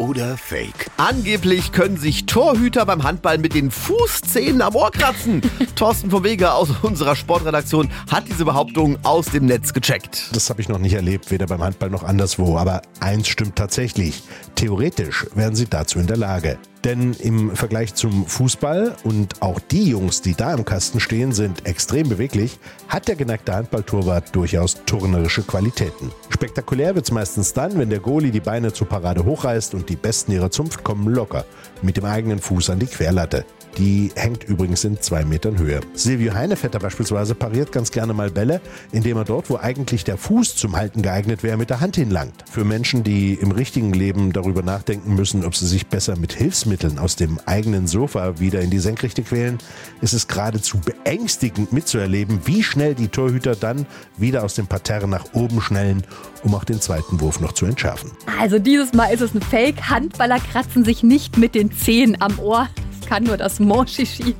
oder Fake? Angeblich können sich Torhüter beim Handball mit den Fußzähnen am Ohr kratzen. Thorsten von Weger aus unserer Sportredaktion hat diese Behauptung aus dem Netz gecheckt. Das habe ich noch nicht erlebt, weder beim Handball noch anderswo. Aber eins stimmt tatsächlich. Theoretisch wären sie dazu in der Lage. Denn im Vergleich zum Fußball und auch die Jungs, die da im Kasten stehen, sind extrem beweglich, hat der geneigte Handballtorwart durchaus turnerische Qualitäten. Spektakulär wird's meistens dann, wenn der Goalie die Beine zur Parade hochreißt und die Besten ihrer Zunft kommen locker mit dem eigenen Fuß an die Querlatte. Die hängt übrigens in zwei Metern Höhe. Silvio Heinevetter beispielsweise pariert ganz gerne mal Bälle, indem er dort, wo eigentlich der Fuß zum Halten geeignet wäre, mit der Hand hinlangt. Für Menschen, die im richtigen Leben darüber nachdenken müssen, ob sie sich besser mit Hilfsmitteln aus dem eigenen Sofa wieder in die Senkrechte quälen, ist es geradezu beängstigend mitzuerleben, wie schnell die Torhüter dann wieder aus dem Parterre nach oben schnellen, um auch den zweiten Wurf noch zu entschärfen. Also dieses Mal ist es ein Fake. Handballer kratzen sich nicht mit den Zehen am Ohr. Das kann nur das Monchichi.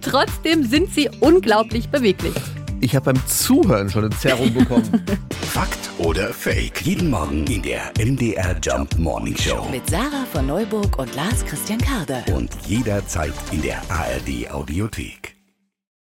Trotzdem sind sie unglaublich beweglich. Ich habe beim Zuhören schon eine Zerrung bekommen. Fakt oder Fake? Jeden Morgen in der MDR Jump Morning Show. Mit Sarah von Neuburg und Lars Christian Karde. Und jederzeit in der ARD Audiothek.